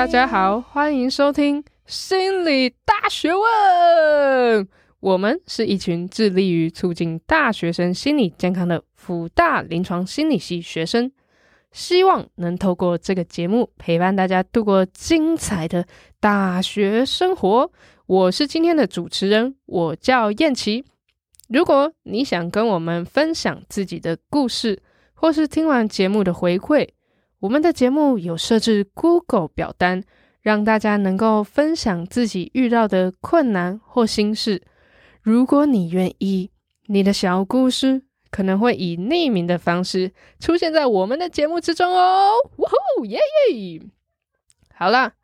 大家好，欢迎收听心理大学问。我们是一群致力于促进大学生心理健康的辅大临床心理系学生，希望能透过这个节目陪伴大家度过精彩的大学生活。我是今天的主持人，我叫燕琪。如果你想跟我们分享自己的故事，或是听完节目的回馈，我们的节目有设置 Google 表单，让大家能够分享自己遇到的困难或心事。如果你愿意，你的小故事可能会以匿名的方式出现在我们的节目之中哦！哇哦，耶耶！好啦，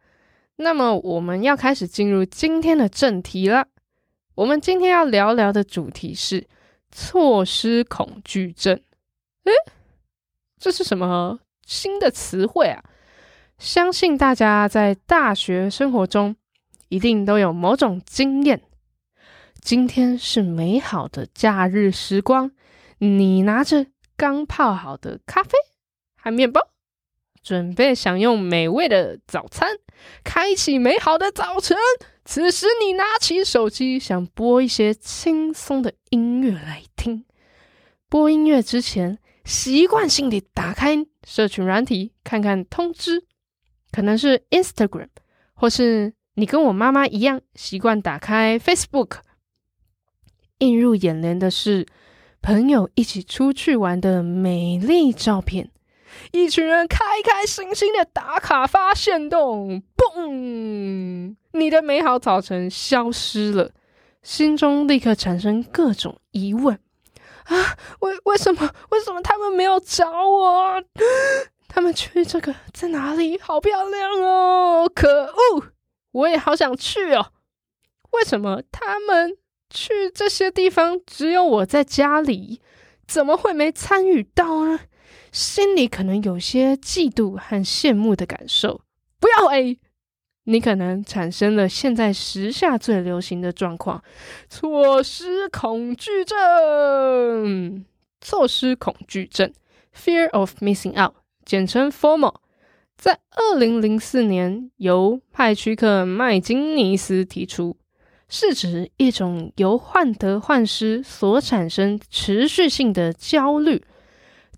那么我们要开始进入今天的正题了。我们今天要聊聊的主题是错失恐惧症。诶，这是什么新的词汇啊？相信大家在大学生活中一定都有某种经验。今天是美好的假日时光，你拿着刚泡好的咖啡和面包，准备享用美味的早餐，开启美好的早晨。此时，你拿起手机，想播一些轻松的音乐来听。播音乐之前，习惯性地打开社群软体，看看通知，可能是 Instagram，或是你跟我妈妈一样，习惯打开 Facebook。映入眼帘的是朋友一起出去玩的美丽照片，一群人开开心心的打卡发现动，嘣！你的美好早晨消失了，心中立刻产生各种疑问啊！为为什么？为什么他们没有找我？他们去这个在哪里？好漂亮哦！可恶，我也好想去哦！为什么他们？去这些地方，只有我在家里，怎么会没参与到呢？心里可能有些嫉妒和羡慕的感受。不要 A，你可能产生了现在时下最流行的状况——错失恐惧症。错失恐惧症 （Fear of Missing Out），简称 FOMO，在二零零四年由派屈克·麦金尼斯提出。是指一种由患得患失所产生持续性的焦虑，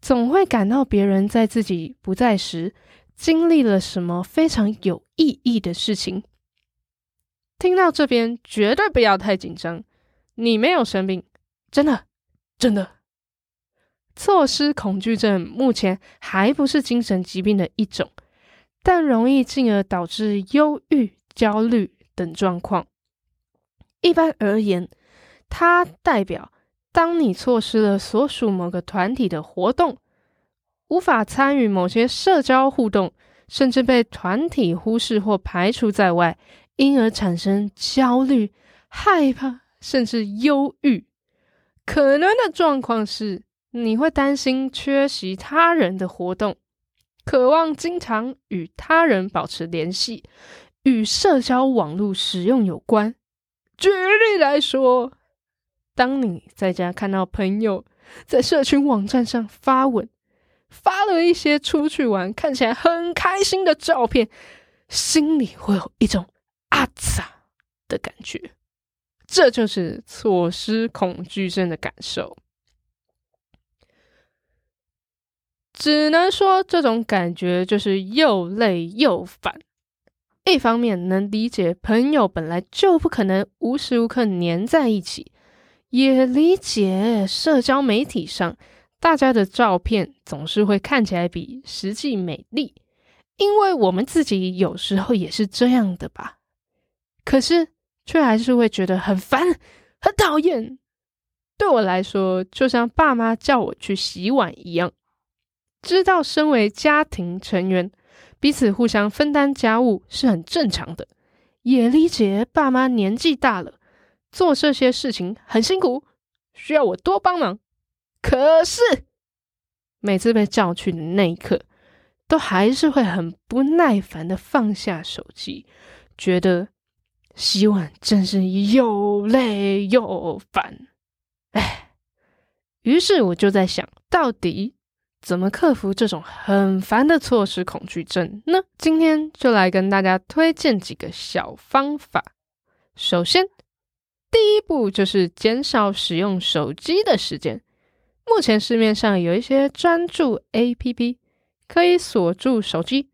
总会感到别人在自己不在时经历了什么非常有意义的事情。听到这边，绝对不要太紧张，你没有生病，真的，真的。错失恐惧症目前还不是精神疾病的一种，但容易进而导致忧郁、焦虑等状况。一般而言，它代表当你错失了所属某个团体的活动，无法参与某些社交互动，甚至被团体忽视或排除在外，因而产生焦虑、害怕，甚至忧郁。可能的状况是，你会担心缺席他人的活动，渴望经常与他人保持联系，与社交网络使用有关。举例来说，当你在家看到朋友在社群网站上发文，发了一些出去玩看起来很开心的照片，心里会有一种阿杂的感觉，这就是错失恐惧症的感受。只能说这种感觉就是又累又烦。一方面能理解朋友本来就不可能无时无刻黏在一起，也理解社交媒体上大家的照片总是会看起来比实际美丽，因为我们自己有时候也是这样的吧。可是却还是会觉得很烦、很讨厌。对我来说，就像爸妈叫我去洗碗一样，知道身为家庭成员。彼此互相分担家务是很正常的，也理解爸妈年纪大了，做这些事情很辛苦，需要我多帮忙。可是每次被叫去的那一刻，都还是会很不耐烦的放下手机，觉得洗碗真是又累又烦。哎，于是我就在想，到底怎么克服这种很烦的错失恐惧症呢？今天就来跟大家推荐几个小方法。首先，第一步就是减少使用手机的时间。目前市面上有一些专注 APP，可以锁住手机，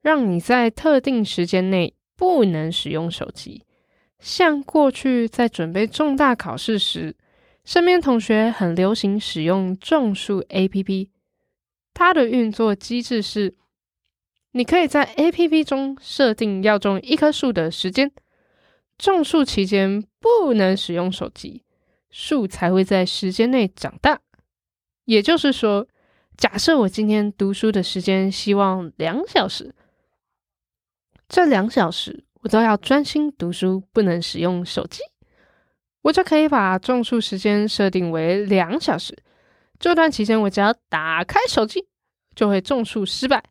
让你在特定时间内不能使用手机。像过去在准备重大考试时，身边同学很流行使用种树 APP。它的运作机制是，你可以在 APP 中设定要种一棵树的时间，种树期间不能使用手机，树才会在时间内长大。也就是说，假设我今天读书的时间希望两小时，这两小时我都要专心读书，不能使用手机，我就可以把种树时间设定为两小时。这段期间，我只要打开手机，就会种树失败。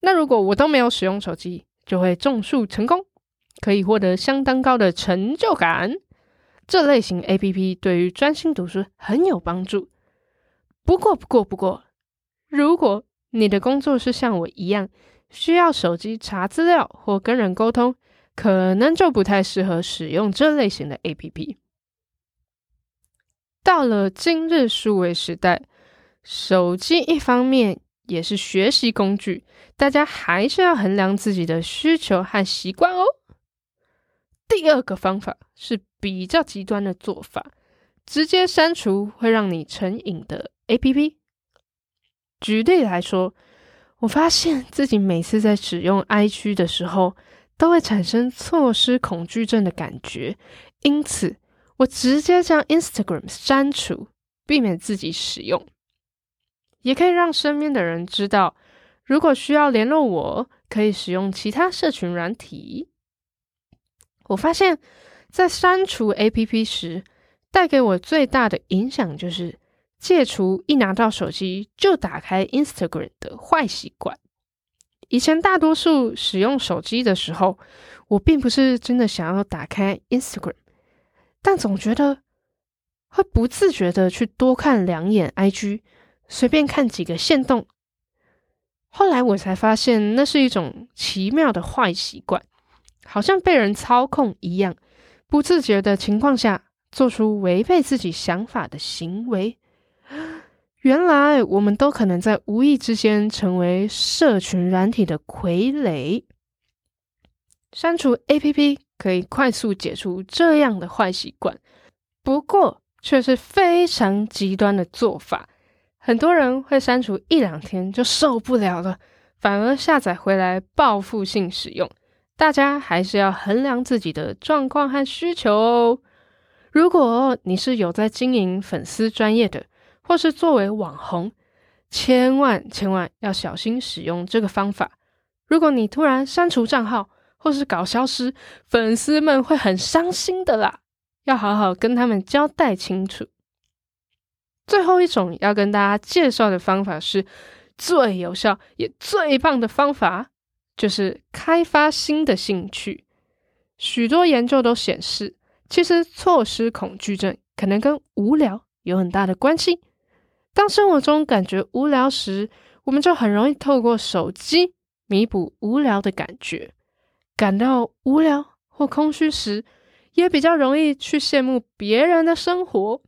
那如果我都没有使用手机，就会种树成功，可以获得相当高的成就感。这类型 APP 对于专心读书很有帮助。不过，不过，不过，如果你的工作是像我一样，需要手机查资料或跟人沟通，可能就不太适合使用这类型的 APP。到了今日数位时代，手机一方面也是学习工具，大家还是要衡量自己的需求和习惯哦。第二个方法是比较极端的做法，直接删除会让你成瘾的 APP。举例来说，我发现自己每次在使用 IG 的时候，都会产生错失恐惧症的感觉，因此，我直接将 Instagram 删除，避免自己使用，也可以让身边的人知道，如果需要联络我，可以使用其他社群软体。我发现，在删除 APP 时，带给我最大的影响就是戒除一拿到手机就打开 Instagram 的坏习惯。以前大多数使用手机的时候，我并不是真的想要打开 Instagram。但总觉得会不自觉的去多看两眼 IG，随便看几个限动。后来我才发现，那是一种奇妙的坏习惯，好像被人操控一样，不自觉的情况下做出违背自己想法的行为。原来我们都可能在无意之间成为社群软体的傀儡。删除 APP。可以快速解除这样的坏习惯，不过却是非常极端的做法。很多人会删除一两天就受不了了，反而下载回来报复性使用。大家还是要衡量自己的状况和需求哦。如果你是有在经营粉丝专业的，或是作为网红，千万千万要小心使用这个方法。如果你突然删除账号，或是搞消失，粉丝们会很伤心的啦，要好好跟他们交代清楚。最后一种要跟大家介绍的方法是最有效也最棒的方法，就是开发新的兴趣。许多研究都显示，其实错失恐惧症可能跟无聊有很大的关系。当生活中感觉无聊时，我们就很容易透过手机弥补无聊的感觉。感到无聊或空虚时，也比较容易去羡慕别人的生活。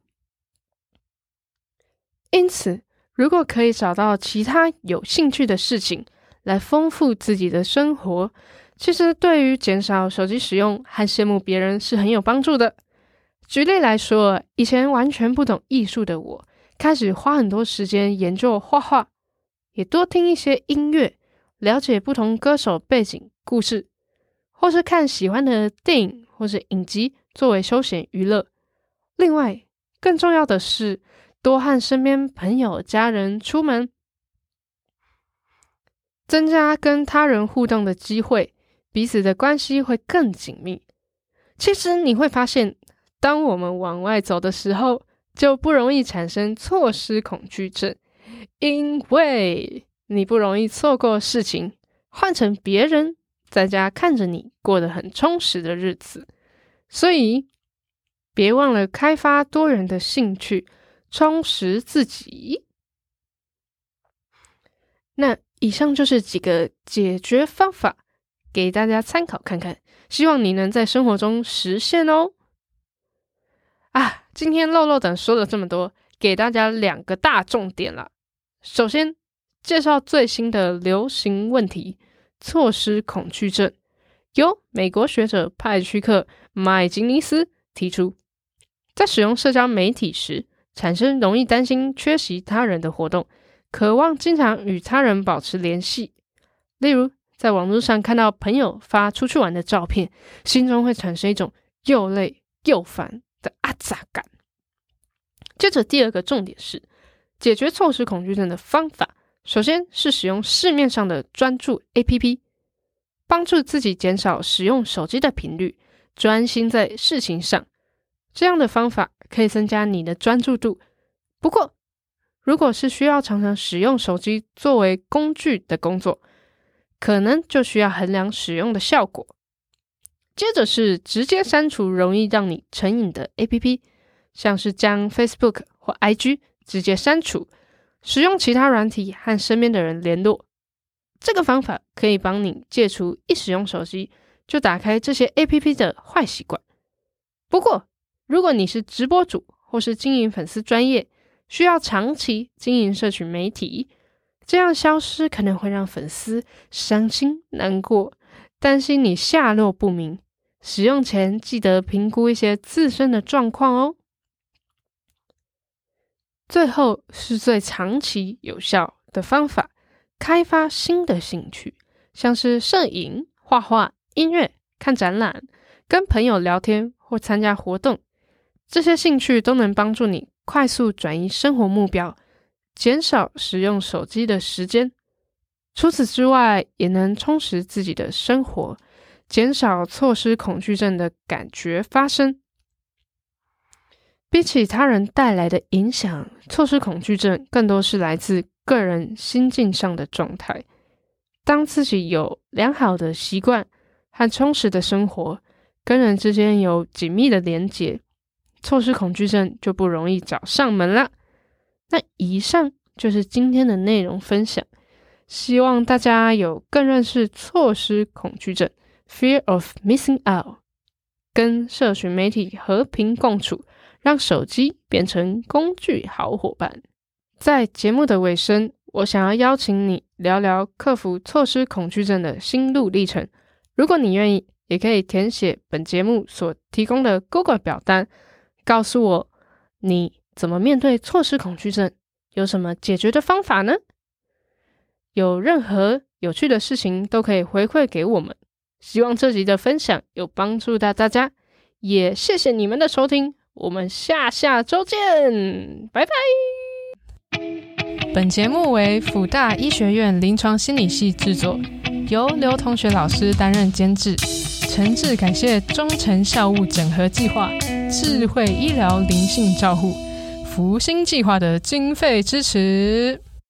因此，如果可以找到其他有兴趣的事情来丰富自己的生活，其实对于减少手机使用和羡慕别人是很有帮助的。举例来说，以前完全不懂艺术的我，开始花很多时间研究画画，也多听一些音乐，了解不同歌手背景故事。或是看喜欢的电影或是影集作为休闲娱乐。另外，更重要的是多和身边朋友、家人出门，增加跟他人互动的机会，彼此的关系会更紧密。其实你会发现，当我们往外走的时候，就不容易产生错失恐惧症，因为你不容易错过事情。换成别人。在家看着你过得很充实的日子，所以别忘了开发多元的兴趣，充实自己。那以上就是几个解决方法，给大家参考看看，希望你能在生活中实现哦。啊，今天漏漏等说了这么多，给大家两个大重点啦。首先，介绍最新的流行问题——错失恐惧症，由美国学者派屈克·麦金尼斯提出，在使用社交媒体时，产生容易担心缺席他人的活动，渴望经常与他人保持联系。例如，在网络上看到朋友发出去玩的照片，心中会产生一种又累又烦的阿杂感。接着，第二个重点是解决错失恐惧症的方法。首先是使用市面上的专注 APP，帮助自己减少使用手机的频率，专心在事情上。这样的方法可以增加你的专注度。不过，如果是需要常常使用手机作为工具的工作，可能就需要衡量使用的效果。接着是直接删除容易让你成瘾的 APP，像是将 Facebook 或 IG 直接删除，使用其他软体和身边的人联络。这个方法可以帮你戒除一使用手机就打开这些 APP 的坏习惯。不过，如果你是直播主或是经营粉丝专业，需要长期经营社群媒体，这样消失可能会让粉丝伤心难过，担心你下落不明。使用前记得评估一些自身的状况哦。最后是最长期有效的方法，开发新的兴趣，像是摄影、画画、音乐、看展览、跟朋友聊天或参加活动。这些兴趣都能帮助你快速转移生活目标，减少使用手机的时间。除此之外，也能充实自己的生活，减少错失恐惧症的感觉发生。比起他人带来的影响，错失恐惧症更多是来自个人心境上的状态。当自己有良好的习惯和充实的生活，跟人之间有紧密的连结。错失恐惧症就不容易找上门了。那以上就是今天的内容分享，希望大家有更认识错失恐惧症 （Fear of Missing Out），跟社群媒体和平共处，让手机变成工具好伙伴。在节目的尾声，我想要邀请你聊聊克服错失恐惧症的心路历程。如果你愿意，也可以填写本节目所提供的 Google 表单。告诉我你怎么面对错失恐惧症，有什么解决的方法呢？有任何有趣的事情都可以回馈给我们。希望这集的分享有帮助到大家，也谢谢你们的收听，我们下下周见，拜拜。本节目为辅大医学院临床心理系制作，由刘同学老师担任监制，诚挚感谢忠诚校务整合计划。智慧医疗灵性照护，福星计划的经费支持。